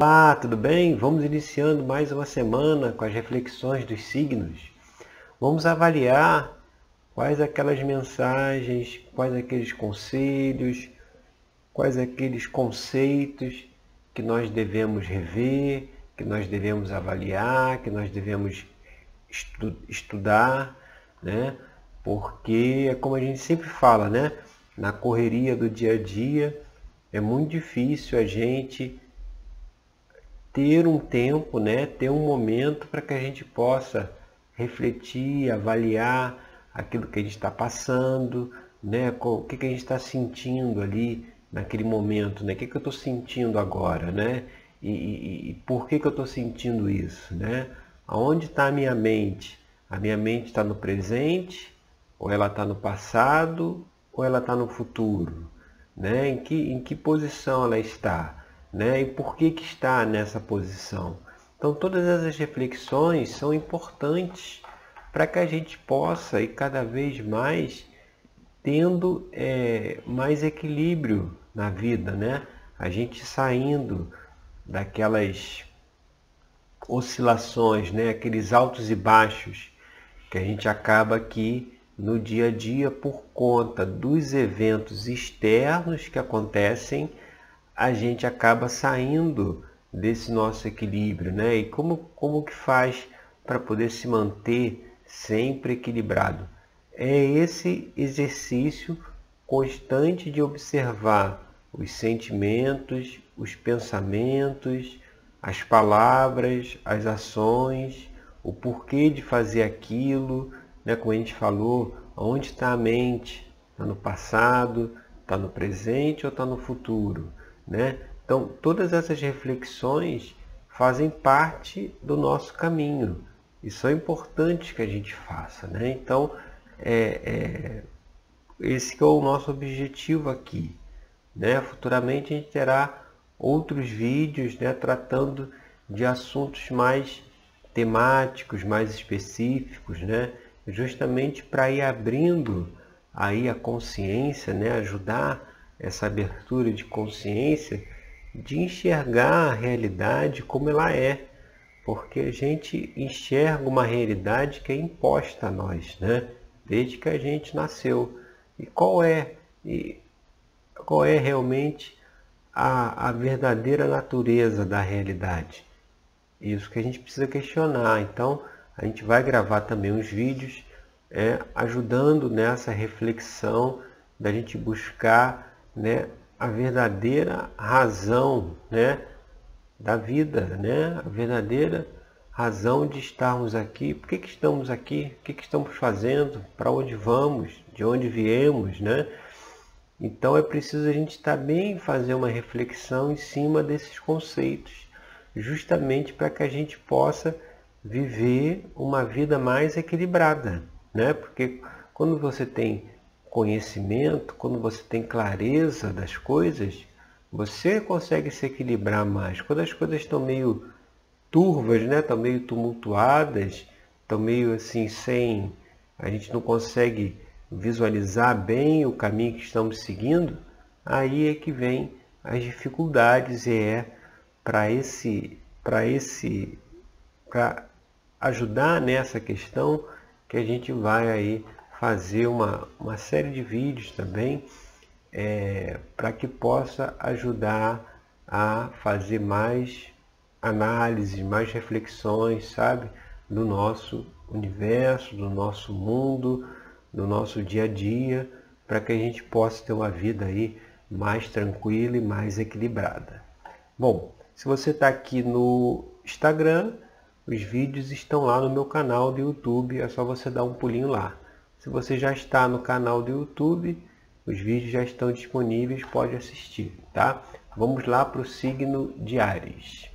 Olá, tudo bem? Vamos iniciando mais uma semana com as reflexões dos signos. Vamos avaliar quais aquelas mensagens, quais aqueles conselhos, quais aqueles conceitos que nós devemos rever, que nós devemos avaliar, que nós devemos estu estudar, né? Porque é como a gente sempre fala, né? Na correria do dia a dia é muito difícil a gente ter um tempo, né, ter um momento para que a gente possa refletir, avaliar aquilo que a gente está passando, né, o que, que a gente está sentindo ali naquele momento, né, o que, que eu estou sentindo agora, né, e, e, e por que, que eu estou sentindo isso, né, aonde está a minha mente? A minha mente está no presente, ou ela está no passado, ou ela está no futuro, né, em que, em que posição ela está? Né? E por que, que está nessa posição? Então todas essas reflexões são importantes para que a gente possa ir cada vez mais tendo é, mais equilíbrio na vida, né? A gente saindo daquelas oscilações, né? Aqueles altos e baixos que a gente acaba aqui no dia a dia por conta dos eventos externos que acontecem a gente acaba saindo desse nosso equilíbrio, né? E como, como que faz para poder se manter sempre equilibrado? É esse exercício constante de observar os sentimentos, os pensamentos, as palavras, as ações, o porquê de fazer aquilo, né? como a gente falou, onde está a mente? Está no passado, está no presente ou está no futuro? Né? Então, todas essas reflexões fazem parte do nosso caminho e são importantes que a gente faça. Né? Então, é, é, esse é o nosso objetivo aqui. Né? Futuramente a gente terá outros vídeos né, tratando de assuntos mais temáticos, mais específicos, né? justamente para ir abrindo aí a consciência, né? ajudar essa abertura de consciência de enxergar a realidade como ela é, porque a gente enxerga uma realidade que é imposta a nós, né? Desde que a gente nasceu. E qual é, e qual é realmente a, a verdadeira natureza da realidade? Isso que a gente precisa questionar. Então, a gente vai gravar também uns vídeos é, ajudando nessa reflexão da gente buscar né, a verdadeira razão né, da vida, né, a verdadeira razão de estarmos aqui, por que, que estamos aqui, o que, que estamos fazendo, para onde vamos, de onde viemos, né? Então é preciso a gente também fazer uma reflexão em cima desses conceitos, justamente para que a gente possa viver uma vida mais equilibrada, né? Porque quando você tem conhecimento, quando você tem clareza das coisas, você consegue se equilibrar mais. Quando as coisas estão meio turvas, né? estão meio tumultuadas, estão meio assim sem. A gente não consegue visualizar bem o caminho que estamos seguindo, aí é que vem as dificuldades e é para esse, para esse, para ajudar nessa questão que a gente vai aí fazer uma, uma série de vídeos também é, para que possa ajudar a fazer mais análises, mais reflexões, sabe, do nosso universo, do nosso mundo, do nosso dia a dia, para que a gente possa ter uma vida aí mais tranquila e mais equilibrada. Bom, se você está aqui no Instagram, os vídeos estão lá no meu canal do YouTube, é só você dar um pulinho lá. Se você já está no canal do YouTube, os vídeos já estão disponíveis, pode assistir, tá? Vamos lá para o signo de Ares.